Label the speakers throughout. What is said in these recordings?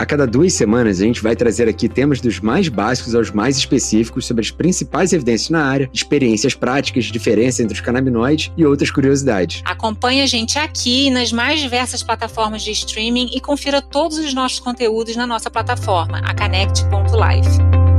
Speaker 1: A cada duas semanas, a gente vai trazer aqui temas dos mais básicos aos mais específicos sobre as principais evidências na área, experiências práticas, diferença entre os canabinoides e outras curiosidades.
Speaker 2: Acompanhe a gente aqui nas mais diversas plataformas de streaming e confira todos os nossos conteúdos na nossa plataforma, a Connect.life.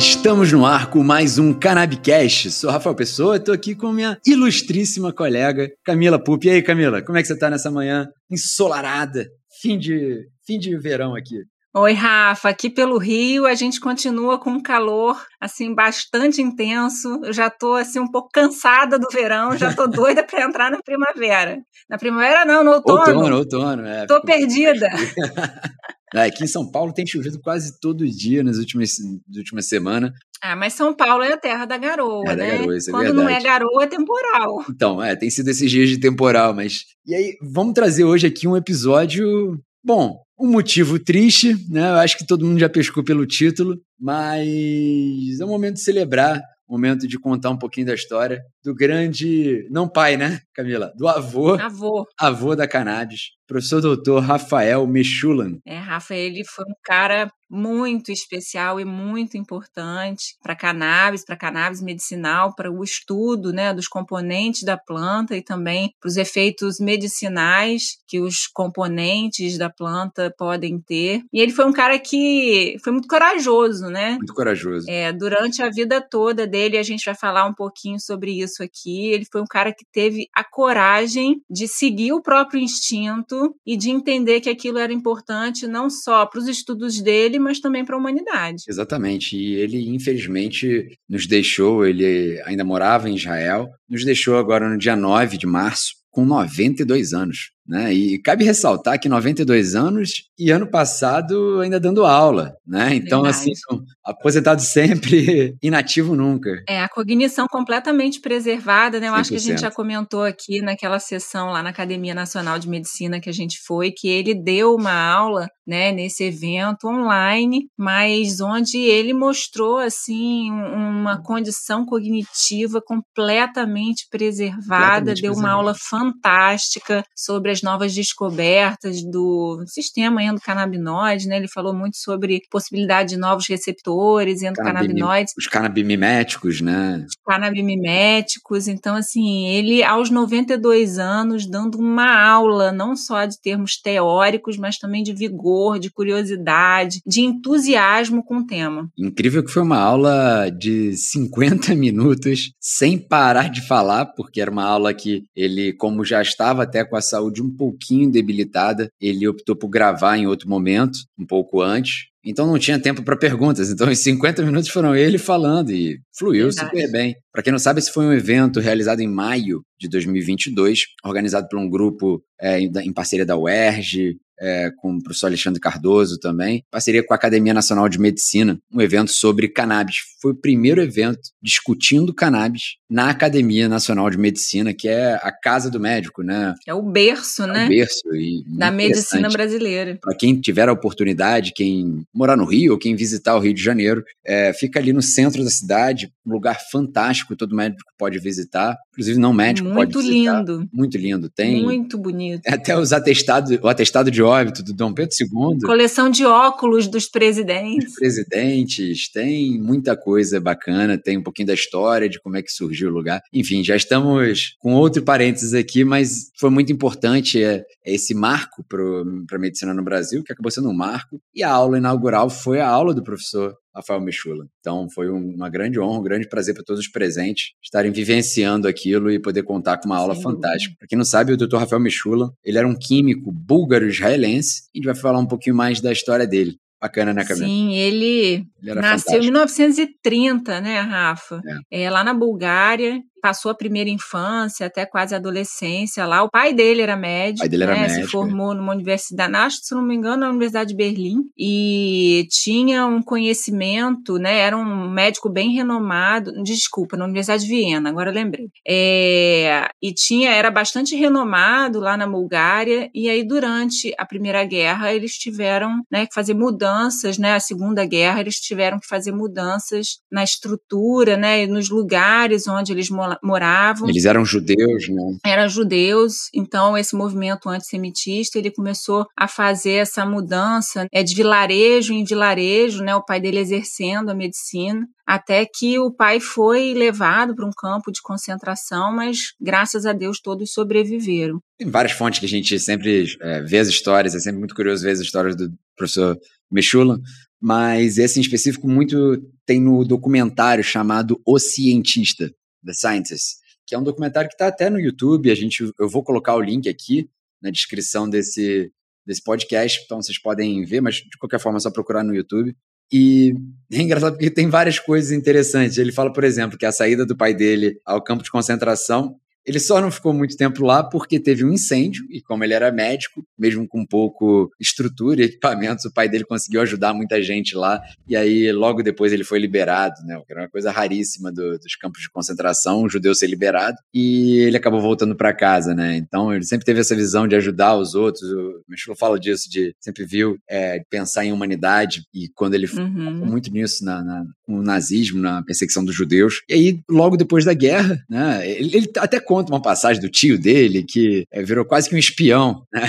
Speaker 1: Estamos no ar com mais um Cannabicast. Sou Rafael Pessoa, estou aqui com minha ilustríssima colega Camila Pupi. E aí, Camila, como é que você está nessa manhã ensolarada? Fim de, fim de verão aqui.
Speaker 3: Oi, Rafa. Aqui pelo Rio a gente continua com um calor assim bastante intenso. Eu já estou assim um pouco cansada do verão, já estou doida para entrar na primavera. Na primavera não, no outono.
Speaker 1: Outono, outono, é.
Speaker 3: Tô perdida.
Speaker 1: É, aqui em São Paulo tem chovido quase todo dia nas últimas, nas últimas semanas.
Speaker 3: Ah, mas São Paulo é a terra da garoa,
Speaker 1: é
Speaker 3: né?
Speaker 1: Da garoa, isso é
Speaker 3: Quando
Speaker 1: verdade.
Speaker 3: não é garoa, é temporal.
Speaker 1: Então, é, tem sido esses dias de temporal, mas. E aí, vamos trazer hoje aqui um episódio. Bom, um motivo triste, né? Eu acho que todo mundo já pescou pelo título, mas é um momento de celebrar momento de contar um pouquinho da história do grande, não pai, né, Camila? Do avô.
Speaker 3: Avô.
Speaker 1: Avô da cannabis, professor doutor Rafael Mechulan.
Speaker 3: É, Rafa, ele foi um cara muito especial e muito importante para cannabis, para cannabis medicinal, para o estudo, né, dos componentes da planta e também para os efeitos medicinais que os componentes da planta podem ter. E ele foi um cara que foi muito corajoso, né?
Speaker 1: Muito corajoso.
Speaker 3: É, durante a vida toda dele, a gente vai falar um pouquinho sobre isso aqui. Ele foi um cara que teve a coragem de seguir o próprio instinto e de entender que aquilo era importante não só para os estudos dele, mas também para a humanidade.
Speaker 1: Exatamente. E ele, infelizmente, nos deixou. Ele ainda morava em Israel, nos deixou agora no dia 9 de março, com 92 anos. Né? E cabe ressaltar que 92 anos e ano passado ainda dando aula, né? Então,
Speaker 3: Verdade.
Speaker 1: assim, aposentado sempre, inativo nunca.
Speaker 3: É, a cognição completamente preservada, né? Eu acho que a
Speaker 1: 100%.
Speaker 3: gente já comentou aqui naquela sessão lá na Academia Nacional de Medicina que a gente foi, que ele deu uma aula, né, nesse evento online, mas onde ele mostrou, assim, uma condição cognitiva completamente preservada,
Speaker 1: Completamente
Speaker 3: deu uma
Speaker 1: preservada.
Speaker 3: aula fantástica sobre as novas descobertas do sistema endocannabinoide, né? Ele falou muito sobre possibilidade de novos receptores endocannabinoides
Speaker 1: Os canabimiméticos, né?
Speaker 3: canabimiméticos. Então, assim, ele aos 92 anos dando uma aula não só de termos teóricos, mas também de vigor, de curiosidade, de entusiasmo com o tema.
Speaker 1: Incrível que foi uma aula de 50 minutos, sem parar de falar, porque era uma aula que ele, como já estava até com a saúde um pouquinho debilitada, ele optou por gravar em outro momento, um pouco antes. Então não tinha tempo para perguntas. Então, os 50 minutos foram ele falando e fluiu
Speaker 3: Verdade.
Speaker 1: super bem. Para quem não sabe, esse foi um evento realizado em maio de 2022, organizado por um grupo é, em em parceria da UERJ, é, com o professor Alexandre Cardoso também, parceria com a Academia Nacional de Medicina, um evento sobre cannabis. Foi o primeiro evento discutindo cannabis na Academia Nacional de Medicina, que é a casa do médico, né?
Speaker 3: É o berço,
Speaker 1: É
Speaker 3: né?
Speaker 1: o berço e
Speaker 3: Da medicina brasileira.
Speaker 1: Para quem tiver a oportunidade, quem morar no Rio ou quem visitar o Rio de Janeiro, é, fica ali no centro da cidade, um lugar fantástico, todo médico pode visitar, inclusive não médico pode
Speaker 3: Muito
Speaker 1: visitar.
Speaker 3: lindo.
Speaker 1: Muito lindo. Tem
Speaker 3: Muito bonito.
Speaker 1: até os atestados, o atestado de óbito do Dom Pedro II,
Speaker 3: Coleção de óculos dos presidentes.
Speaker 1: presidentes, tem muita coisa bacana, tem um pouquinho da história de como é que surgiu o lugar. Enfim, já estamos com outro parênteses aqui, mas foi muito importante é, é esse marco para a medicina no Brasil, que acabou sendo um marco, e a aula inaugural foi a aula do professor Rafael Mechula. Então foi um- uma grande honra, um grande prazer para todos os presentes estarem vivenciando aquilo e poder contar com uma aula
Speaker 3: dúvida.
Speaker 1: fantástica. Para quem não sabe, o Dr. Rafael Mechula, ele era um químico búlgaro-israelense e a gente vai falar um pouquinho mais da história dele. Bacana, né, Camila?
Speaker 3: Sim, ele
Speaker 1: Ele
Speaker 3: nasceu em
Speaker 1: fantástico.
Speaker 3: 1930, né, Rafa? É. lá na Bulgária. Passou a primeira infância até quase a adolescência lá. O pai dele era médico,
Speaker 1: dele era
Speaker 3: né?
Speaker 1: médico,
Speaker 3: se formou numa universidade, acho, se não me engano, na Universidade de Berlim, e tinha um conhecimento, né? Era um médico bem renomado, desculpa, na Universidade de Viena, agora eu lembrei. É, e tinha, era bastante renomado lá na Bulgária, e aí durante a Primeira Guerra eles tiveram né, que fazer mudanças, né? A Segunda Guerra eles tiveram que fazer mudanças na estrutura, né? Nos lugares onde eles moravam.
Speaker 1: Eles eram judeus, né?
Speaker 3: Eram judeus, então esse movimento antissemitista ele começou a fazer essa mudança é de vilarejo em vilarejo, né? O pai dele exercendo a medicina até que o pai foi levado para um campo de concentração, mas graças a Deus todos sobreviveram.
Speaker 1: Tem várias fontes que a gente sempre é, vê as histórias, é sempre muito curioso ver as histórias do professor Mechula, mas esse em específico muito tem no documentário chamado O Cientista, The Scientist, que é um documentário que está até no YouTube, a gente, eu vou colocar o link aqui na descrição desse, desse podcast, então vocês podem ver, mas de qualquer forma é só procurar no YouTube. E é engraçado porque tem várias coisas interessantes. Ele fala, por exemplo, que a saída do pai dele ao campo de concentração ele só não ficou muito tempo lá porque teve um incêndio, e como ele era médico, mesmo com pouco estrutura e equipamentos, o pai dele conseguiu ajudar muita gente lá, e aí logo depois ele foi liberado, né? Que era uma coisa raríssima do, dos campos de concentração, um judeu ser liberado, e ele acabou voltando para casa, né? Então ele sempre teve essa visão de ajudar os outros. O Michel fala disso, de sempre viu é, pensar em humanidade, e quando ele uhum. muito nisso na, na, no nazismo, na perseguição dos judeus. E aí, logo depois da guerra, né? Ele, ele até conta uma passagem do tio dele que é, virou quase que um espião, né?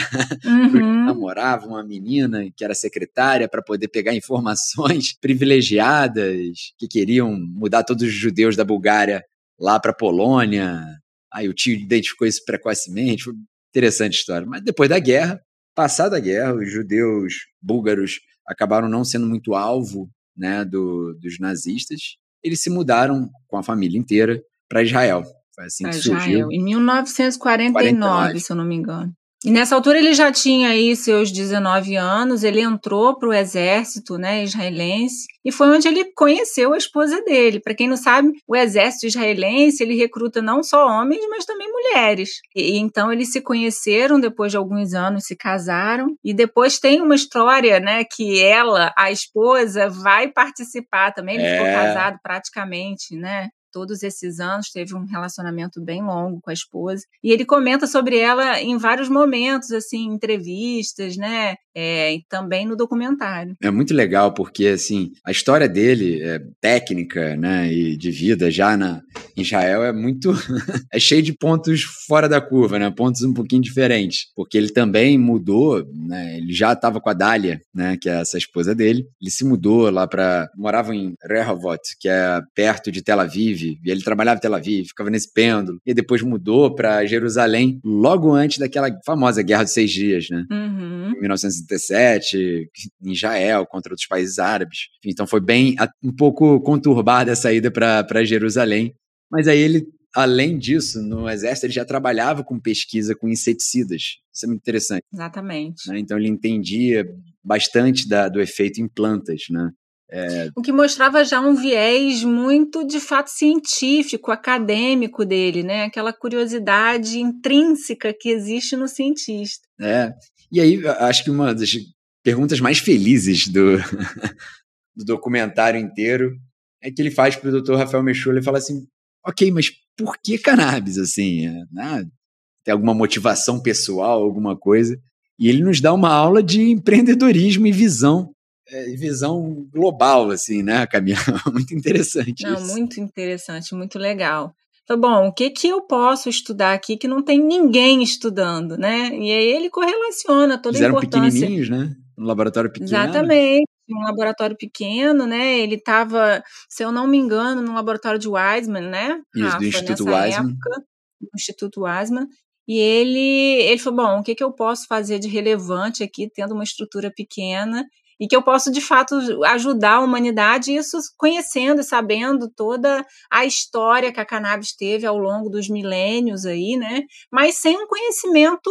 Speaker 1: Uhum. namorava uma menina que era secretária para poder pegar informações privilegiadas que queriam mudar todos os judeus da Bulgária lá para Polônia. Aí o tio identificou isso precocemente. Foi interessante história. Mas depois da guerra, passada a guerra, os judeus búlgaros acabaram não sendo muito alvo né, do, dos nazistas. Eles se mudaram com a família inteira para Israel. Foi assim que Israel, surgiu.
Speaker 3: Em 1949, 49. se eu não me engano. E nessa altura ele já tinha aí seus 19 anos, ele entrou para o exército né, israelense e foi onde ele conheceu a esposa dele. Para quem não sabe, o exército israelense ele recruta não só homens, mas também mulheres. E então eles se conheceram depois de alguns anos, se casaram e depois tem uma história, né, que ela, a esposa, vai participar também. Ele é. ficou casado praticamente, né? Todos esses anos, teve um relacionamento bem longo com a esposa. E ele comenta sobre ela em vários momentos, assim, entrevistas, né? É, e também no documentário.
Speaker 1: É muito legal porque assim a história dele é técnica, né, e de vida já na em Israel é muito é cheio de pontos fora da curva, né, pontos um pouquinho diferentes, porque ele também mudou, né, ele já estava com a Dália, né, que é essa esposa dele, ele se mudou lá para morava em Rehovot, que é perto de Tel Aviv, e ele trabalhava em Tel Aviv, ficava nesse pêndulo, e depois mudou para Jerusalém logo antes daquela famosa Guerra dos Seis Dias, né, uhum. em 1900 1967, em Israel, contra outros países árabes. Então foi bem, um pouco conturbada a saída para Jerusalém. Mas aí ele, além disso, no exército, ele já trabalhava com pesquisa com inseticidas. Isso é muito interessante.
Speaker 3: Exatamente.
Speaker 1: Né? Então ele entendia bastante da, do efeito em plantas, né?
Speaker 3: É... O que mostrava já um viés muito, de fato, científico, acadêmico dele, né? Aquela curiosidade intrínseca que existe no cientista.
Speaker 1: É, e aí, acho que uma das perguntas mais felizes do, do documentário inteiro é que ele faz para o Dr. Rafael Mechula e fala assim: ok, mas por que cannabis? Assim, né? tem alguma motivação pessoal, alguma coisa? E ele nos dá uma aula de empreendedorismo e visão, é, visão global, assim, né, Camila? muito interessante.
Speaker 3: Não, isso. muito interessante, muito legal. Falei, bom, o que, que eu posso estudar aqui que não tem ninguém estudando, né? E aí ele correlaciona toda
Speaker 1: Eles
Speaker 3: a importância.
Speaker 1: Eles pequenininhos, né? Um laboratório pequeno.
Speaker 3: Exatamente, um laboratório pequeno, né? Ele estava, se eu não me engano, no laboratório de Weizmann, né?
Speaker 1: Isso, Rafa, do Instituto Weizmann.
Speaker 3: Época, do Instituto Weizmann. E ele, ele falou, bom, o que, que eu posso fazer de relevante aqui, tendo uma estrutura pequena e que eu posso de fato ajudar a humanidade, isso conhecendo e sabendo toda a história que a cannabis teve ao longo dos milênios aí, né? Mas sem um conhecimento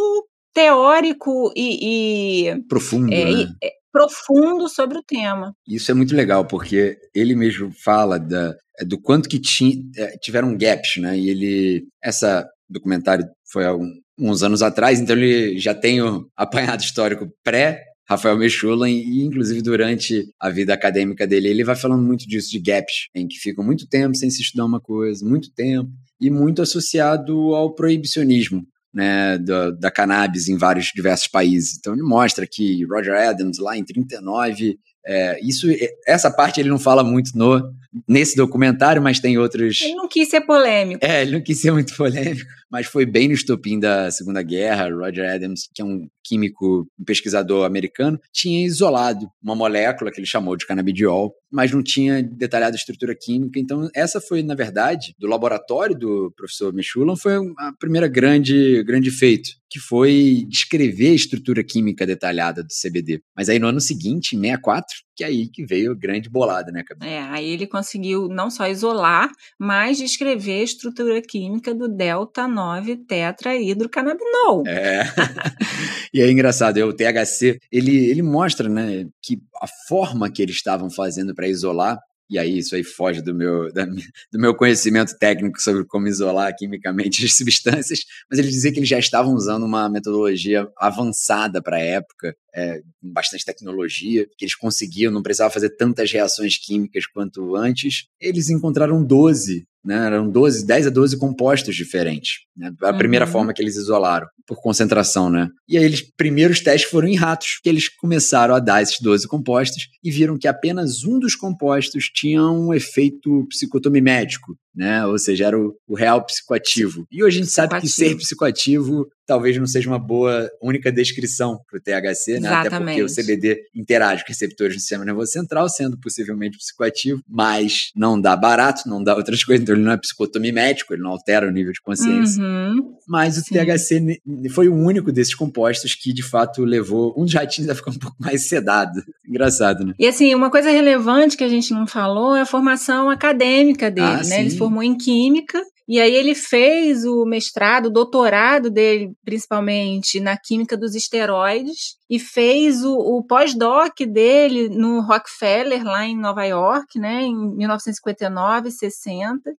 Speaker 3: teórico e,
Speaker 1: e profundo,
Speaker 3: é,
Speaker 1: né?
Speaker 3: é, profundo sobre o tema.
Speaker 1: Isso é muito legal, porque ele mesmo fala da, é, do quanto que ti, é, tiveram gaps, né? E ele. Essa documentário foi há um, uns anos atrás, então ele já tem o apanhado histórico pré Rafael Mechula, e inclusive durante a vida acadêmica dele, ele vai falando muito disso, de gaps, em que ficam muito tempo sem se estudar uma coisa, muito tempo, e muito associado ao proibicionismo. Né, da, da cannabis em vários diversos países. Então ele mostra que Roger Adams lá em 39 é, isso, essa parte ele não fala muito no, nesse documentário, mas tem outros.
Speaker 3: Ele não quis ser polêmico.
Speaker 1: É, ele não quis ser muito polêmico, mas foi bem no estopim da Segunda Guerra. Roger Adams, que é um químico, um pesquisador americano, tinha isolado uma molécula que ele chamou de canabidiol, mas não tinha detalhado a estrutura química. Então, essa foi, na verdade, do laboratório do professor Michulan, foi a primeira grande, grande feito que foi descrever a estrutura química detalhada do CBD. Mas aí no ano seguinte, em 64, que é aí que veio a grande bolada, né, Camila?
Speaker 3: É, aí ele conseguiu não só isolar, mas descrever a estrutura química do delta 9 tetrahidrocannabinol.
Speaker 1: É. e é engraçado, o THC, ele, ele mostra, né, que a forma que eles estavam fazendo para isolar e aí isso aí foge do meu, da, do meu conhecimento técnico sobre como isolar quimicamente as substâncias, mas ele dizia que eles já estavam usando uma metodologia avançada para a época, é, bastante tecnologia, que eles conseguiam, não precisava fazer tantas reações químicas quanto antes. Eles encontraram 12 né? Eram 12, 10 a 12 compostos diferentes. Né? A primeira uhum. forma que eles isolaram, por concentração, né? E aí, eles primeiros testes foram em ratos, que eles começaram a dar esses 12 compostos e viram que apenas um dos compostos tinha um efeito psicotomimético, né? Ou seja, era o, o real psicoativo. E hoje a gente sabe que ser psicoativo talvez não seja uma boa única descrição para o THC, né? Até porque o CBD interage com receptores do sistema nervoso central, sendo possivelmente psicoativo, mas não dá barato, não dá outras coisas, então ele não é psicotomimético, ele não altera o nível de consciência. Uhum. Mas o Sim. THC foi o único desses compostos que, de fato, levou um dos ratinhos a ficar um pouco mais sedado. Engraçado, né?
Speaker 3: E assim, uma coisa relevante que a gente não falou é a formação acadêmica dele, ah, né? Sim. Ele se formou em Química e aí ele fez o mestrado, o doutorado dele, principalmente na química dos esteroides, e fez o, o pós-doc dele no Rockefeller, lá em Nova York, né, em 1959, 60.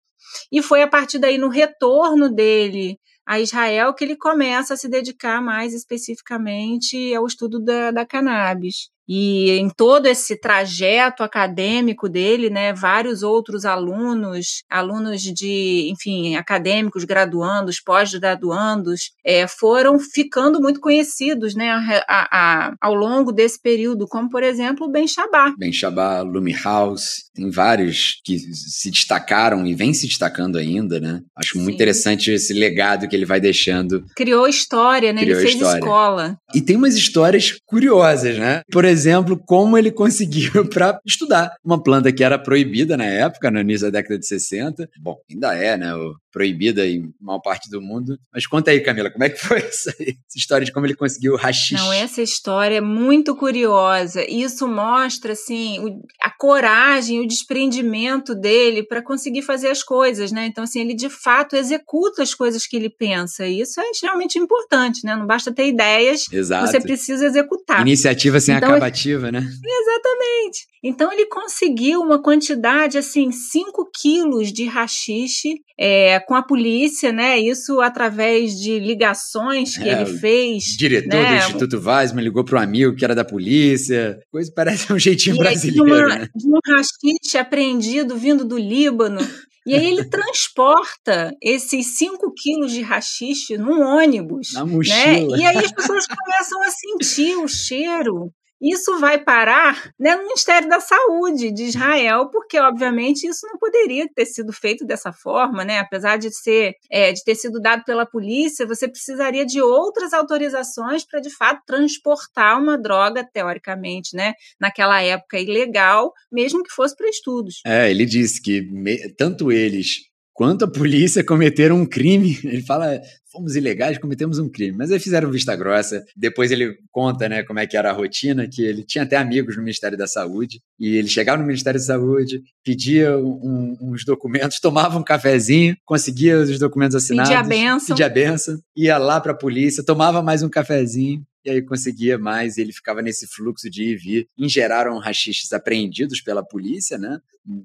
Speaker 3: E foi a partir daí, no retorno dele a Israel, que ele começa a se dedicar mais especificamente ao estudo da, da cannabis. E em todo esse trajeto acadêmico dele, né, vários outros alunos, alunos de, enfim, acadêmicos, graduandos, pós-graduandos, é, foram ficando muito conhecidos, né, a, a, a, ao longo desse período, como por exemplo o Ben Shabá.
Speaker 1: Ben Shabá, Lumi House, tem vários que se destacaram e vem se destacando ainda, né? Acho Sim. muito interessante esse legado que ele vai deixando.
Speaker 3: Criou história, né? Criou ele fez história. escola.
Speaker 1: E tem umas histórias curiosas, né? Por exemplo, exemplo, como ele conseguiu para estudar uma planta que era proibida na época, no início da década de 60. Bom, ainda é, né? Proibida em maior parte do mundo. Mas conta aí, Camila, como é que foi essa, essa história de como ele conseguiu o rachixe?
Speaker 3: Não, essa história é muito curiosa. Isso mostra, assim, a coragem, o desprendimento dele para conseguir fazer as coisas, né? Então, assim, ele de fato executa as coisas que ele pensa. E isso é extremamente importante, né? Não basta ter ideias, Exato. você precisa executar.
Speaker 1: Iniciativa sem então, acabar né?
Speaker 3: Exatamente. Então ele conseguiu uma quantidade assim, 5 quilos de rachixe é, com a polícia, né? Isso através de ligações que é, ele fez.
Speaker 1: diretor né? do Instituto Weizmann ligou para um amigo que era da polícia. Coisa parece um jeitinho e brasileiro.
Speaker 3: De, uma,
Speaker 1: né?
Speaker 3: de um rachixe apreendido vindo do Líbano. E aí ele transporta esses 5 quilos de rachixe num ônibus.
Speaker 1: Na né? mochila.
Speaker 3: Né? E aí as pessoas começam a sentir o cheiro isso vai parar né, no Ministério da Saúde de Israel, porque, obviamente, isso não poderia ter sido feito dessa forma, né? Apesar de ser é, de ter sido dado pela polícia, você precisaria de outras autorizações para, de fato, transportar uma droga, teoricamente, né? Naquela época ilegal, mesmo que fosse para estudos.
Speaker 1: É, ele disse que me, tanto eles quanto a polícia cometeram um crime. Ele fala, fomos ilegais, cometemos um crime. Mas aí fizeram vista grossa. Depois ele conta, né, como é que era a rotina, que ele tinha até amigos no Ministério da Saúde. E ele chegava no Ministério da Saúde, pedia um, uns documentos, tomava um cafezinho, conseguia os documentos assinados.
Speaker 3: Pedia a benção.
Speaker 1: Pedia a benção. Ia lá para a polícia, tomava mais um cafezinho e aí conseguia mais, ele ficava nesse fluxo de ir e vir. Ingeraram rachiches apreendidos pela polícia, né?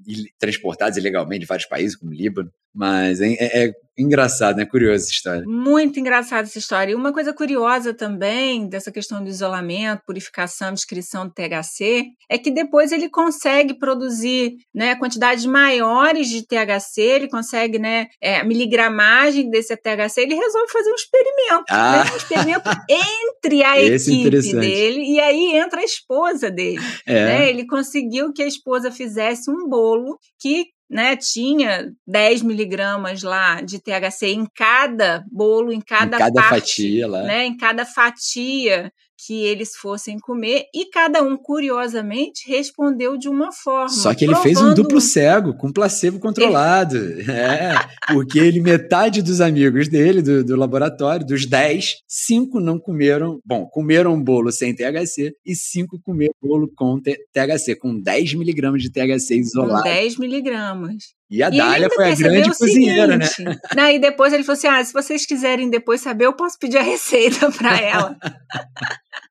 Speaker 1: E transportados ilegalmente de vários países, como Líbano. Mas é, é, é engraçado, né? Curiosa essa história.
Speaker 3: Muito engraçada essa história. E uma coisa curiosa também dessa questão do isolamento, purificação, descrição do THC, é que depois ele consegue produzir né, quantidades maiores de THC, ele consegue né, é, miligramagem desse THC, ele resolve fazer um experimento. Ah. Né, um experimento entre a Esse é equipe dele, e aí entra a esposa dele. É. Né, ele conseguiu que a esposa fizesse um bolo que né, tinha 10 miligramas lá de THC em cada bolo, em cada,
Speaker 1: em cada parte, fatia lá.
Speaker 3: Né, em cada fatia que eles fossem comer e cada um, curiosamente, respondeu de uma forma.
Speaker 1: Só que ele fez um duplo cego, com placebo controlado. é, porque ele, metade dos amigos dele, do, do laboratório, dos 10, cinco não comeram, bom, comeram um bolo sem THC e cinco comeram bolo com THC, com 10 miligramas de THC isolado.
Speaker 3: Com 10 miligramas.
Speaker 1: E a e Dália foi a grande cozinheira, né?
Speaker 3: Não, e depois ele falou assim: ah, se vocês quiserem depois saber, eu posso pedir a receita para ela.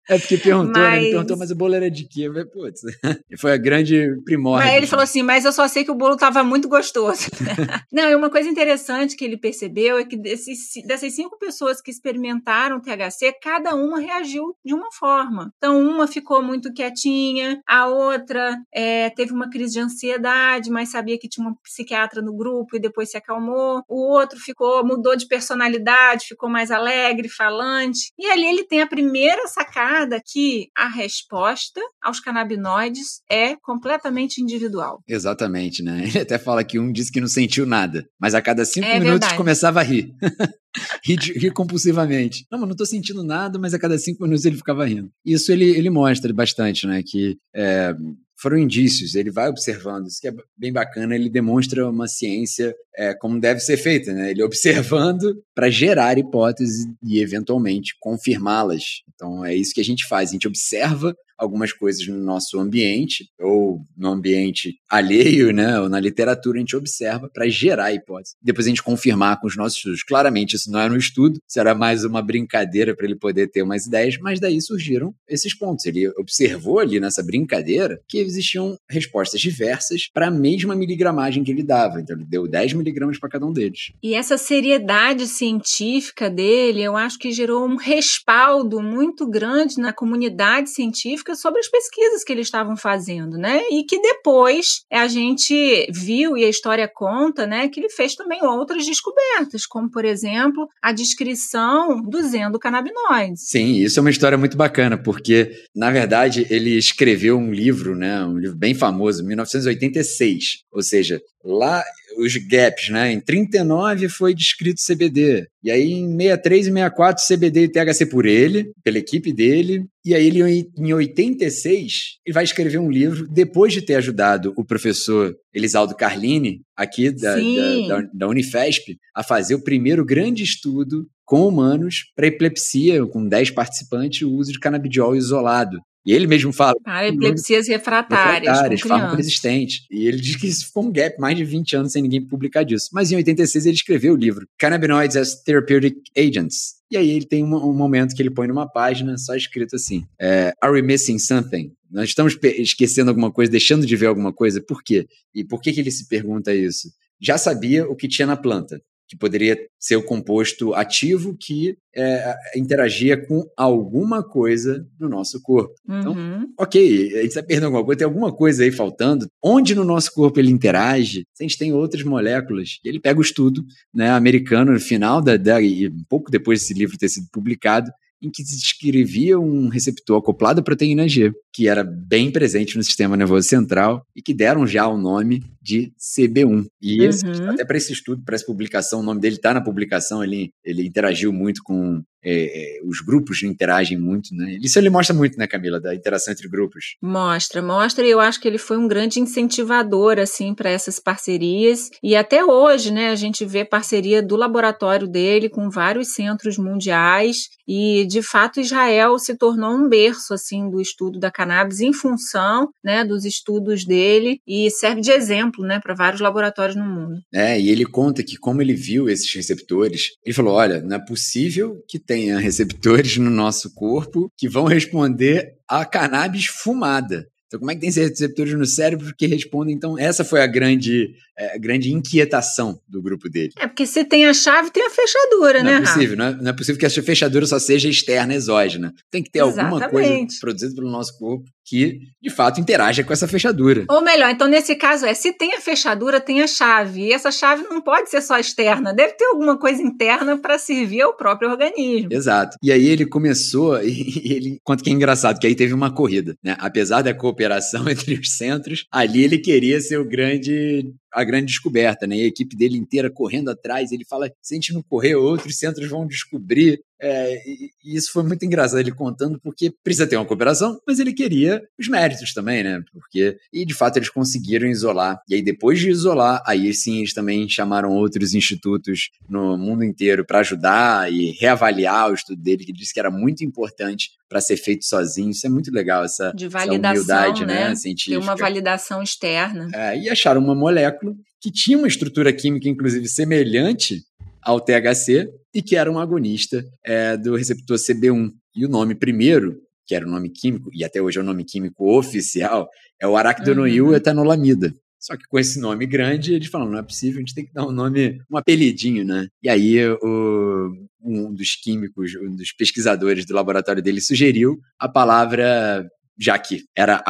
Speaker 1: É porque perguntou, mas... né? Ele perguntou, mas o bolo era de quê? Falei, putz, foi a grande primórdia.
Speaker 3: Mas ele falou assim, mas eu só sei que o bolo estava muito gostoso. Não, e uma coisa interessante que ele percebeu é que desses, dessas cinco pessoas que experimentaram THC, cada uma reagiu de uma forma. Então, uma ficou muito quietinha, a outra é, teve uma crise de ansiedade, mas sabia que tinha uma psiquiatra no grupo e depois se acalmou. O outro ficou, mudou de personalidade, ficou mais alegre, falante. E ali ele tem a primeira sacada que a resposta aos canabinoides é completamente individual.
Speaker 1: Exatamente, né? Ele até fala que um disse que não sentiu nada, mas a cada cinco é minutos verdade. começava a rir. rir, rir, compulsivamente. Não, mas não tô sentindo nada, mas a cada cinco minutos ele ficava rindo. Isso ele, ele mostra bastante, né? Que é, foram indícios, ele vai observando, isso que é bem bacana, ele demonstra uma ciência é, como deve ser feita, né? Ele observando para gerar hipóteses e eventualmente confirmá-las. Então é isso que a gente faz, a gente observa algumas coisas no nosso ambiente ou no ambiente alheio, né, ou na literatura a gente observa para gerar hipótese. Depois a gente confirmar com os nossos estudos. Claramente isso não era um estudo, isso era mais uma brincadeira para ele poder ter umas ideias, mas daí surgiram esses pontos. Ele observou ali nessa brincadeira que existiam respostas diversas para a mesma miligramagem que ele dava. Então ele deu 10 miligramas para cada um deles.
Speaker 3: E essa seriedade científica dele, eu acho que gerou um respaldo muito grande na comunidade científica sobre as pesquisas que eles estavam fazendo, né? E que depois a gente viu e a história conta, né, que ele fez também outras descobertas, como por exemplo, a descrição dos endocannabinoides.
Speaker 1: Sim, isso é uma história muito bacana, porque na verdade ele escreveu um livro, né, um livro bem famoso, 1986, ou seja, lá os gaps, né? Em 39 foi descrito CBD. E aí em 63 e 64 CBD e THC por ele, pela equipe dele. E aí ele em 86 ele vai escrever um livro depois de ter ajudado o professor Elisaldo Carlini aqui da, da, da, da Unifesp a fazer o primeiro grande estudo com humanos para epilepsia, com 10 participantes, o uso de canabidiol isolado. E ele mesmo fala.
Speaker 3: Para epilepsias refratárias. Refratárias,
Speaker 1: farmacoresistentes. E ele diz que isso foi um gap mais de 20 anos sem ninguém publicar disso. Mas em 86 ele escreveu o livro Cannabinoids as Therapeutic Agents. E aí ele tem um, um momento que ele põe numa página só escrito assim: é, Are we missing something? Nós estamos esquecendo alguma coisa, deixando de ver alguma coisa. Por quê? E por que, que ele se pergunta isso? Já sabia o que tinha na planta que poderia ser o composto ativo que é, interagia com alguma coisa no nosso corpo. Então, uhum. Então, ok, a gente está perdendo alguma coisa, tem alguma coisa aí faltando. Onde no nosso corpo ele interage? Se a gente tem outras moléculas. Ele pega o estudo né, americano no final da, da e um pouco depois desse livro ter sido publicado, em que se descrevia um receptor acoplado à proteína G, que era bem presente no sistema nervoso central e que deram já o nome de CB1. E uhum. esse, até para esse estudo, para essa publicação, o nome dele está na publicação, ele, ele interagiu muito com é, é, os grupos interagem muito, né? Isso ele mostra muito, né, Camila, da interação entre grupos.
Speaker 3: Mostra, mostra, e eu acho que ele foi um grande incentivador, assim, para essas parcerias. E até hoje, né, a gente vê parceria do laboratório dele com vários centros mundiais. E, de fato, Israel se tornou um berço, assim, do estudo da cannabis em função, né, dos estudos dele e serve de exemplo exemplo, né, para vários laboratórios no mundo.
Speaker 1: É, e ele conta que como ele viu esses receptores, ele falou: olha, não é possível que tenha receptores no nosso corpo que vão responder a cannabis fumada. Então, como é que tem esses receptores no cérebro que respondem? Então, essa foi a grande, é, a grande inquietação do grupo dele.
Speaker 3: É, porque se tem a chave, tem a fechadura,
Speaker 1: não
Speaker 3: né,
Speaker 1: é possível, não é, não é, possível que essa fechadura só seja externa, exógena. Tem que ter Exatamente. alguma coisa produzida pelo nosso corpo que de fato interaja com essa fechadura.
Speaker 3: Ou melhor, então nesse caso é, se tem a fechadura, tem a chave. E essa chave não pode ser só externa, deve ter alguma coisa interna para servir ao próprio organismo.
Speaker 1: Exato. E aí ele começou, e ele, quanto que é engraçado, que aí teve uma corrida, né? Apesar da cooperação entre os centros, ali ele queria ser o grande a grande descoberta, né? E a equipe dele inteira correndo atrás. Ele fala: se a gente não correr, outros centros vão descobrir. É, e, e, isso foi muito engraçado ele contando, porque precisa ter uma cooperação, mas ele queria os méritos também, né? Porque, e de fato eles conseguiram isolar. E aí, depois de isolar, aí sim eles também chamaram outros institutos no mundo inteiro para ajudar e reavaliar o estudo dele, que disse que era muito importante para ser feito sozinho. Isso é muito legal, essa,
Speaker 3: de validação,
Speaker 1: essa humildade
Speaker 3: né?
Speaker 1: né? científica.
Speaker 3: Ter uma validação externa.
Speaker 1: É, e acharam uma molécula que tinha uma estrutura química, inclusive, semelhante ao THC e que era um agonista é, do receptor CB1. E o nome primeiro, que era o nome químico, e até hoje é o nome químico oficial, é o aracdonoil uhum. etanolamida. Só que com esse nome grande, eles falam, não é possível, a gente tem que dar um nome, um apelidinho, né? E aí o, um dos químicos, um dos pesquisadores do laboratório dele sugeriu a palavra já que era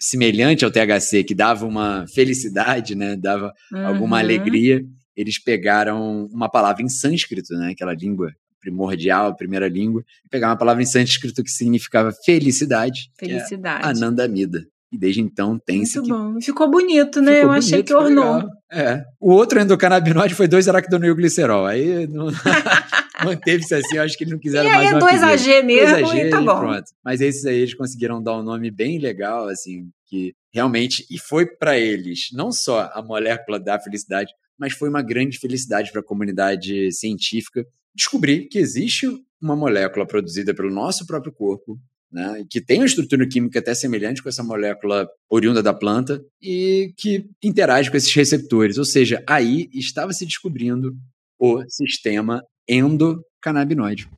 Speaker 1: semelhante ao THC, que dava uma felicidade, né, dava uhum. alguma alegria, eles pegaram uma palavra em sânscrito, né, aquela língua primordial, a primeira língua, e pegaram uma palavra em sânscrito que significava felicidade,
Speaker 3: felicidade.
Speaker 1: Que é Anandamida. E desde então tem-se
Speaker 3: Muito que... bom. Ficou bonito, né? Ficou Eu bonito, achei que ornou.
Speaker 1: É. O outro endocannabinoide foi 2-aractonoilglicerol. Aí não... manteve-se assim, eu acho que eles não quiseram e mais
Speaker 3: aí é 2AG mesmo 2AG e tá bom.
Speaker 1: Pronto. Mas esses aí eles conseguiram dar um nome bem legal, assim, que realmente, e foi para eles, não só a molécula da felicidade, mas foi uma grande felicidade para a comunidade científica descobrir que existe uma molécula produzida pelo nosso próprio corpo né, que tem uma estrutura química até semelhante com essa molécula oriunda da planta e que interage com esses receptores. Ou seja, aí estava se descobrindo o sistema endocannabinoide.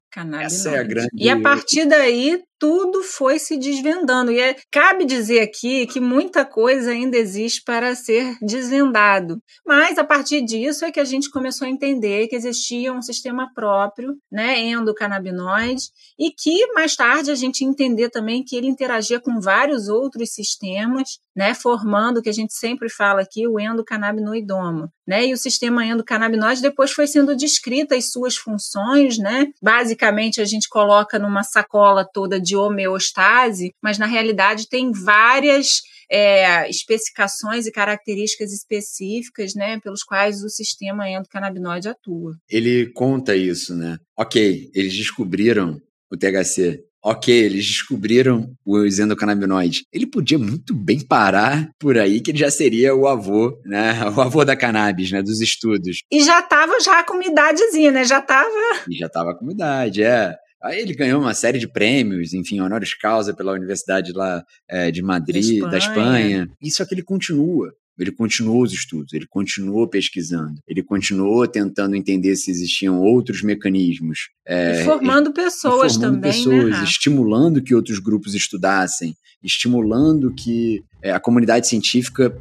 Speaker 1: Essa é a grande.
Speaker 3: E a partir daí tudo foi se desvendando. E é, cabe dizer aqui que muita coisa ainda existe para ser desvendado. Mas a partir disso é que a gente começou a entender que existia um sistema próprio, né, endocannabinoide, e que mais tarde a gente entender também que ele interagia com vários outros sistemas, né, formando o que a gente sempre fala aqui, o endocannabinoidoma. Né, e o sistema endocannabinoide depois foi sendo descrita as suas funções, né? Basicamente a gente coloca numa sacola toda de de homeostase, mas na realidade tem várias é, especificações e características específicas, né, pelos quais o sistema endocannabinoide atua.
Speaker 1: Ele conta isso, né? Ok, eles descobriram o THC. Ok, eles descobriram os endocannabinoides. Ele podia muito bem parar por aí, que ele já seria o avô, né? O avô da cannabis, né? Dos estudos.
Speaker 3: E já estava já com uma idadezinha, né? Já estava.
Speaker 1: E já estava com idade, é. Aí ele ganhou uma série de prêmios, enfim, honoris causa pela Universidade lá é, de Madrid, da Espanha. da Espanha. Isso é que ele continua. Ele continuou os estudos, ele continuou pesquisando, ele continuou tentando entender se existiam outros mecanismos.
Speaker 3: É, e formando pessoas
Speaker 1: formando
Speaker 3: também,
Speaker 1: pessoas,
Speaker 3: né,
Speaker 1: estimulando que outros grupos estudassem, estimulando que é, a comunidade científica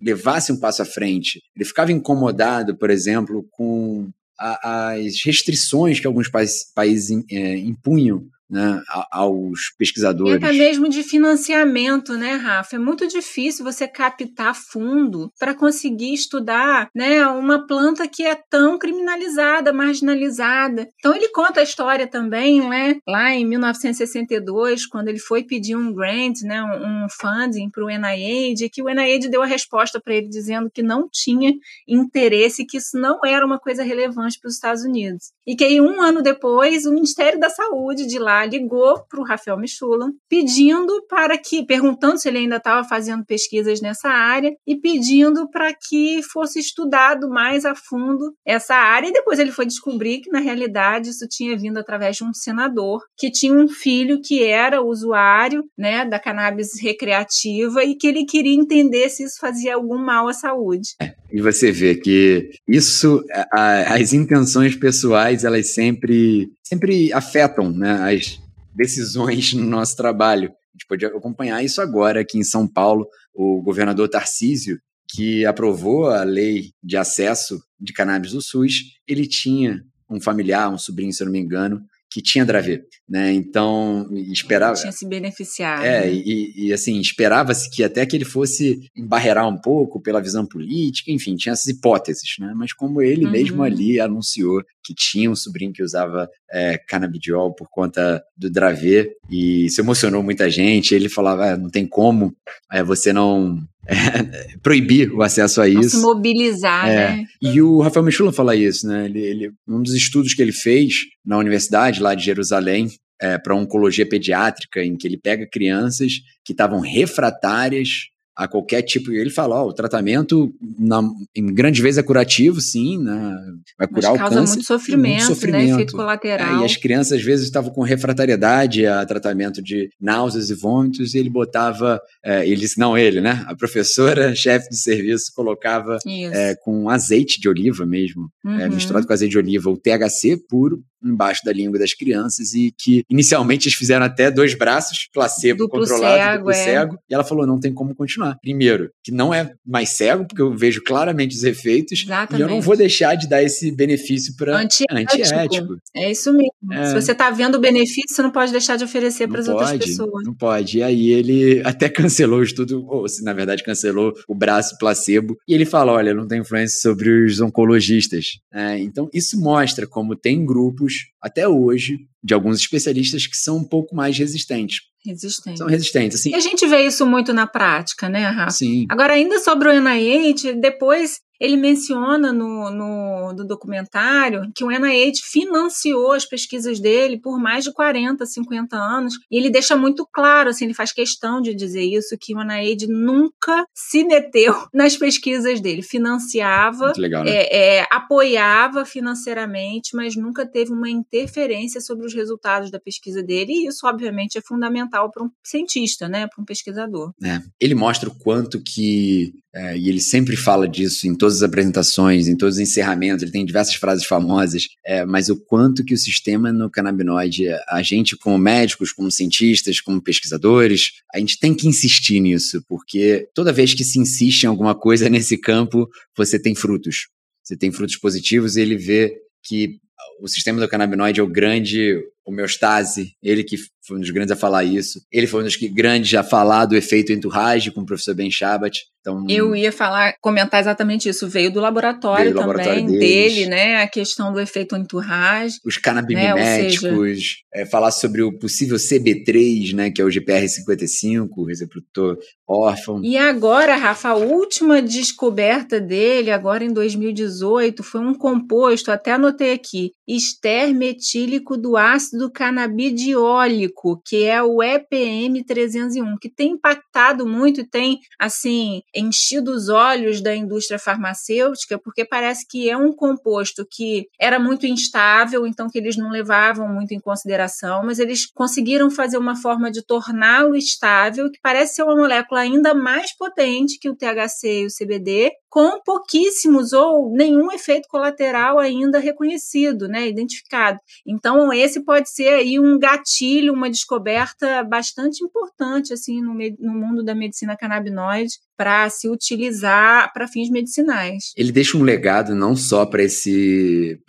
Speaker 1: levasse um passo à frente. Ele ficava incomodado, por exemplo, com as restrições que alguns países é, impunham né, aos pesquisadores.
Speaker 3: E até mesmo de financiamento, né, Rafa? É muito difícil você captar fundo para conseguir estudar né, uma planta que é tão criminalizada, marginalizada. Então ele conta a história também, né, lá em 1962, quando ele foi pedir um grant, né, um, funding para o NIH, que o NIH deu a resposta para ele dizendo que não tinha interesse, que isso não era uma coisa relevante para os Estados Unidos. E que aí, um ano depois, o Ministério da Saúde de lá lá ligou para o Rafael Michula pedindo para que, perguntando se ele ainda estava fazendo pesquisas nessa área e pedindo para que fosse estudado mais a fundo essa área. E depois ele foi descobrir que, na realidade, isso tinha vindo através de um senador que tinha um filho que era usuário né, da cannabis recreativa e que ele queria entender se isso fazia algum mal à saúde.
Speaker 1: É, e você vê que isso, a, as intenções pessoais, elas sempre, sempre afetam né, as decisões no nosso trabalho. A gente pode acompanhar isso agora aqui em São Paulo. O governador Tarcísio, que aprovou a lei de acesso de cannabis do SUS, ele tinha um familiar, um sobrinho, se eu não me engano, que tinha Dravet, né? Então, esperava...
Speaker 3: Tinha se beneficiado.
Speaker 1: É, e, e assim, esperava-se que até que ele fosse embarrear um pouco pela visão política, enfim, tinha essas hipóteses, né? Mas como ele uhum. mesmo ali anunciou que tinha um sobrinho que usava é, canabidiol por conta do Dravet, e isso emocionou muita gente, ele falava, ah, não tem como é, você não é, proibir o acesso a isso.
Speaker 3: se mobilizar, é. né?
Speaker 1: E o Rafael Michula fala isso, né? Ele, ele, um dos estudos que ele fez na universidade lá de Jerusalém é, para oncologia pediátrica, em que ele pega crianças que estavam refratárias a qualquer tipo. Ele fala, ó, o tratamento na, em grande vez é curativo, sim, né? vai curar Mas
Speaker 3: o
Speaker 1: causa câncer.
Speaker 3: Muito sofrimento, muito sofrimento, né? Efeito colateral.
Speaker 1: É, e as crianças às vezes estavam com refratariedade a tratamento de náuseas e vômitos, e ele botava, é, ele, não ele, né? A professora, chefe de serviço, colocava é, com azeite de oliva mesmo, é, uhum. misturado com azeite de oliva, o THC puro, embaixo da língua das crianças e que inicialmente eles fizeram até dois braços, placebo
Speaker 3: duplo
Speaker 1: controlado,
Speaker 3: cego,
Speaker 1: duplo
Speaker 3: é.
Speaker 1: cego, e ela falou, não tem como continuar. Primeiro, que não é mais cego, porque eu vejo claramente os efeitos,
Speaker 3: Exatamente.
Speaker 1: e eu não vou deixar de dar esse benefício para antiético. antiético.
Speaker 3: É isso mesmo. É. Se você está vendo o benefício, você não pode deixar de oferecer para as outras pessoas.
Speaker 1: Não pode. E aí ele até cancelou o estudo, ou se na verdade cancelou o braço placebo, e ele fala, olha, não tem influência sobre os oncologistas. É, então isso mostra como tem grupos até hoje, de alguns especialistas que são um pouco mais resistentes.
Speaker 3: Resistentes.
Speaker 1: São resistentes, assim.
Speaker 3: E a gente vê isso muito na prática, né, Rafa?
Speaker 1: Sim.
Speaker 3: Agora, ainda sobre o NIH, depois ele menciona no, no, no, documentário que o NIH financiou as pesquisas dele por mais de 40, 50 anos, e ele deixa muito claro, assim, ele faz questão de dizer isso, que o NIH nunca se meteu nas pesquisas dele, financiava,
Speaker 1: legal, né?
Speaker 3: é, é, apoiava financeiramente, mas nunca teve uma interferência sobre os resultados da pesquisa dele, e isso, obviamente, é fundamental para um cientista, né, para um pesquisador.
Speaker 1: É. Ele mostra o quanto que, é, e ele sempre fala disso em todas as apresentações, em todos os encerramentos, ele tem diversas frases famosas, é, mas o quanto que o sistema no canabinoide, a gente como médicos, como cientistas, como pesquisadores, a gente tem que insistir nisso, porque toda vez que se insiste em alguma coisa nesse campo, você tem frutos. Você tem frutos positivos e ele vê que o sistema do canabinoide é o grande homeostase, ele que foi um dos grandes a falar isso. Ele foi um dos grandes a falar do efeito entourage com o professor Ben Shabat. Então,
Speaker 3: eu ia falar, comentar exatamente isso. Veio do laboratório veio do também laboratório dele, né? A questão do efeito entourage.
Speaker 1: Os canabiméticos, né? seja... é, falar sobre o possível CB3, né? Que é o GPR55, o reprodutor órfão.
Speaker 3: E agora, Rafa, a última descoberta dele, agora em 2018, foi um composto, até anotei aqui, ester metílico do ácido canabidiólico, que é o EPM 301, que tem impactado muito e tem, assim, enchido os olhos da indústria farmacêutica, porque parece que é um composto que era muito instável, então que eles não levavam muito em consideração, mas eles conseguiram fazer uma forma de torná-lo estável, que parece ser uma molécula ainda mais potente que o THC e o CBD, com pouquíssimos ou nenhum efeito colateral ainda reconhecido, né, identificado. Então, esse pode ser aí um gatilho, uma descoberta bastante importante assim no, no mundo da medicina canabinoide para se utilizar para fins medicinais.
Speaker 1: Ele deixa um legado não só para esse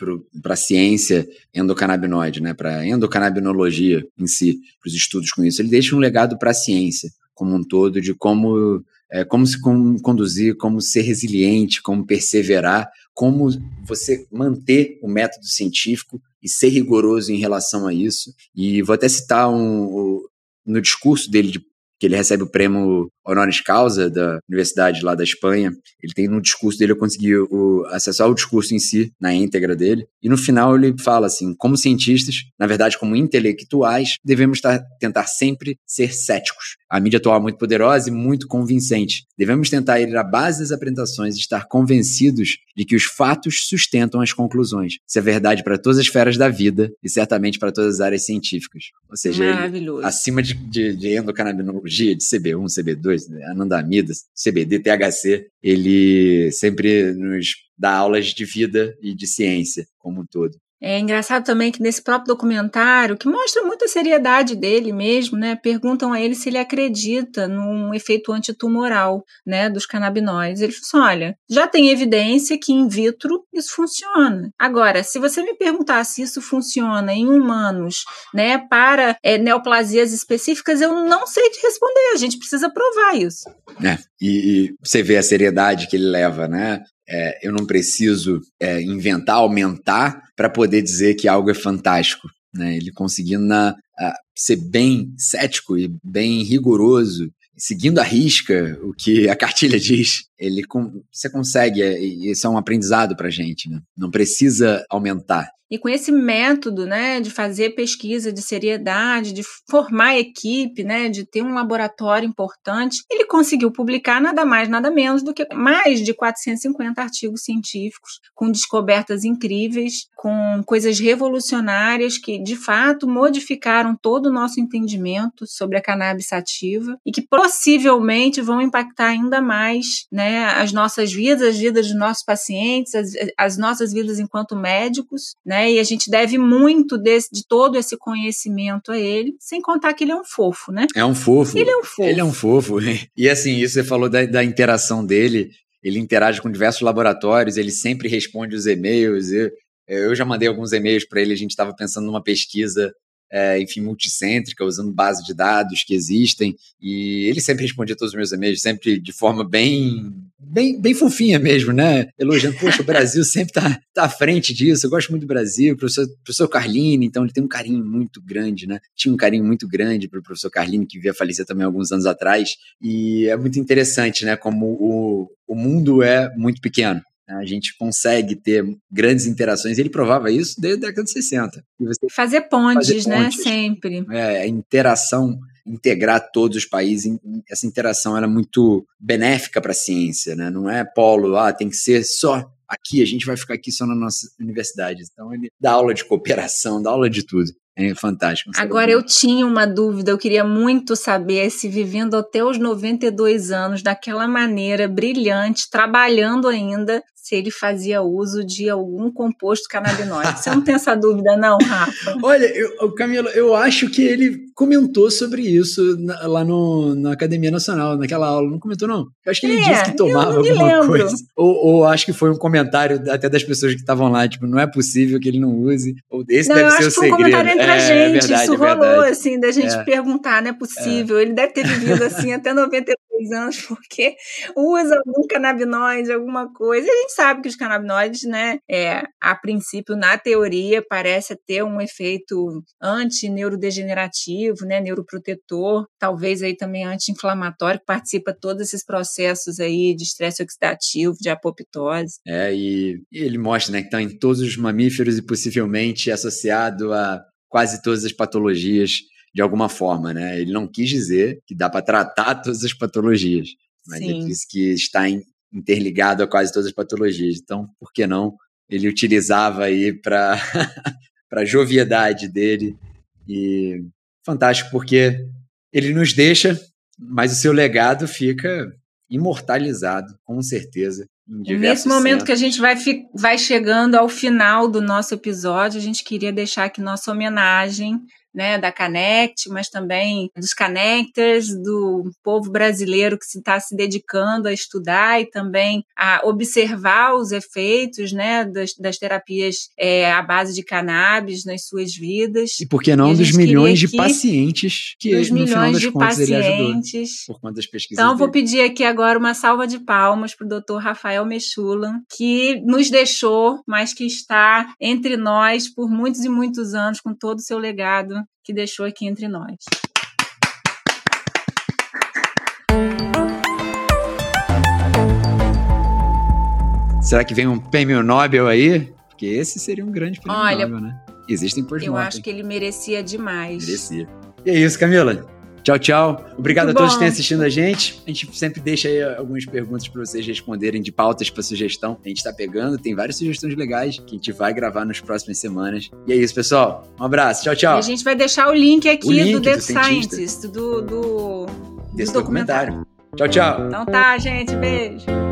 Speaker 1: para a ciência endocannabinoide, né, para endocannabinologia em si, para os estudos com isso. Ele deixa um legado para a ciência como um todo de como é, como se conduzir, como ser resiliente, como perseverar, como você manter o método científico e ser rigoroso em relação a isso. E vou até citar um, no discurso dele de que ele recebe o prêmio honoris causa da universidade lá da Espanha. Ele tem no discurso dele, eu consegui o, acessar o discurso em si, na íntegra dele. E no final ele fala assim: como cientistas, na verdade, como intelectuais, devemos estar, tentar sempre ser céticos. A mídia atual é muito poderosa e muito convincente. Devemos tentar ir à base das apresentações e estar convencidos de que os fatos sustentam as conclusões. Isso é verdade para todas as esferas da vida e certamente para todas as áreas científicas. Ou seja, ele, acima de, de, de endocannabinologia, de CB1, CB2, anandamida, CBD, THC, ele sempre nos dá aulas de vida e de ciência como um todo.
Speaker 3: É engraçado também que nesse próprio documentário, que mostra muita seriedade dele mesmo, né? Perguntam a ele se ele acredita num efeito antitumoral, né, dos canabinoides. Ele falou assim, olha, já tem evidência que in vitro isso funciona. Agora, se você me perguntar se isso funciona em humanos, né, para é, neoplasias específicas, eu não sei te responder. A gente precisa provar isso.
Speaker 1: É, e, e você vê a seriedade que ele leva, né? É, eu não preciso é, inventar, aumentar para poder dizer que algo é fantástico. Né? Ele conseguindo na, a, ser bem cético e bem rigoroso, seguindo a risca o que a cartilha diz, ele você consegue, é, isso é um aprendizado para a gente. Né? Não precisa aumentar,
Speaker 3: e com esse método, né, de fazer pesquisa de seriedade, de formar equipe, né, de ter um laboratório importante, ele conseguiu publicar nada mais, nada menos do que mais de 450 artigos científicos com descobertas incríveis, com coisas revolucionárias que de fato modificaram todo o nosso entendimento sobre a cannabis sativa e que possivelmente vão impactar ainda mais, né, as nossas vidas, as vidas dos nossos pacientes, as, as nossas vidas enquanto médicos, né? né? E a gente deve muito desse, de todo esse conhecimento a ele, sem contar que ele é um fofo, né?
Speaker 1: É um fofo.
Speaker 3: Ele é um fofo.
Speaker 1: Ele é um fofo. E assim, isso você falou da, da interação dele. Ele interage com diversos laboratórios, ele sempre responde os e-mails. Eu, eu já mandei alguns e-mails para ele, a gente estava pensando numa pesquisa é, enfim, multicêntrica, usando base de dados que existem. E ele sempre respondia todos os meus e-mails, sempre de forma bem, bem, bem fofinha mesmo, né? Elogiando, poxa, o Brasil sempre está tá à frente disso, eu gosto muito do Brasil, professor, professor Carlini, então ele tem um carinho muito grande, né? Tinha um carinho muito grande para o professor Carlini, que via falecer também alguns anos atrás. E é muito interessante, né? Como o, o mundo é muito pequeno. A gente consegue ter grandes interações. Ele provava isso desde a década de 60.
Speaker 3: fazer pontes, fazer né? pontes, né? Sempre.
Speaker 1: É, a interação, integrar todos os países, essa interação era muito benéfica para a ciência, né? Não é polo, ah, tem que ser só aqui, a gente vai ficar aqui só na nossa universidade. Então ele dá aula de cooperação, dá aula de tudo. É fantástico.
Speaker 3: Agora, eu tinha uma dúvida, eu queria muito saber se vivendo até os 92 anos, daquela maneira brilhante, trabalhando ainda, se ele fazia uso de algum composto canabinoide. Você não tem essa dúvida, não, Rafa?
Speaker 1: Olha, eu, Camila, eu acho que ele comentou sobre isso na, lá no, na Academia Nacional, naquela aula. Não comentou, não? Eu acho que ele é, disse que tomava alguma lembro. coisa. Ou, ou, acho que foi um comentário até das pessoas que estavam lá, tipo, não é possível que ele não use. Ou esse não, deve ser o segredo.
Speaker 3: Entre é, a gente, é verdade, isso é rolou, assim, da gente é. perguntar, não é possível. Ele deve ter vivido assim até 92 anos, porque usa algum canabinoide, alguma coisa. E a gente sabe que os canabinoides, né, é, a princípio, na teoria, parece ter um efeito anti-neurodegenerativo, né, neuroprotetor, talvez aí também anti-inflamatório, que participa de todos esses processos aí de estresse oxidativo, de apoptose.
Speaker 1: É, e ele mostra, né, que está em todos os mamíferos e possivelmente associado a quase todas as patologias de alguma forma, né? Ele não quis dizer que dá para tratar todas as patologias, mas Sim. ele disse que está interligado a quase todas as patologias. Então, por que não? Ele utilizava aí para a joviedade dele. E fantástico, porque ele nos deixa, mas o seu legado fica imortalizado, com certeza.
Speaker 3: Nesse momento centros. que a gente vai, vai chegando ao final do nosso episódio, a gente queria deixar aqui nossa homenagem né, da Canect, mas também dos Connectors, do povo brasileiro que está se, se dedicando a estudar e também a observar os efeitos né, das, das terapias é, à base de cannabis nas suas vidas.
Speaker 1: E por que não dos milhões de pacientes que
Speaker 3: dos
Speaker 1: no
Speaker 3: milhões
Speaker 1: final das
Speaker 3: de
Speaker 1: contas
Speaker 3: pacientes. ele
Speaker 1: ajudou por conta das pesquisas
Speaker 3: Então, vou
Speaker 1: dele.
Speaker 3: pedir aqui agora uma salva de palmas para o Dr. Rafael Mechulan, que nos deixou, mas que está entre nós por muitos e muitos anos com todo o seu legado que deixou aqui entre nós.
Speaker 1: Será que vem um prêmio Nobel aí? Porque esse seria um grande prêmio
Speaker 3: Olha,
Speaker 1: Nobel, né? Existem pós
Speaker 3: Eu acho que ele merecia demais.
Speaker 1: Merecia. E é isso, Camila. Tchau, tchau. Obrigado
Speaker 3: Muito
Speaker 1: a todos
Speaker 3: bom.
Speaker 1: que têm assistindo a gente. A gente sempre deixa aí algumas perguntas para vocês responderem de pautas para sugestão. A gente tá pegando, tem várias sugestões legais que a gente vai gravar nas próximas semanas. E é isso, pessoal. Um abraço. Tchau,
Speaker 3: E
Speaker 1: tchau.
Speaker 3: a gente vai deixar o link aqui
Speaker 1: O link
Speaker 3: do
Speaker 1: cientista.
Speaker 3: Scientist, do, do, do documentário.
Speaker 1: documentário. Tchau, tchau.
Speaker 3: Então tá, gente. Beijo.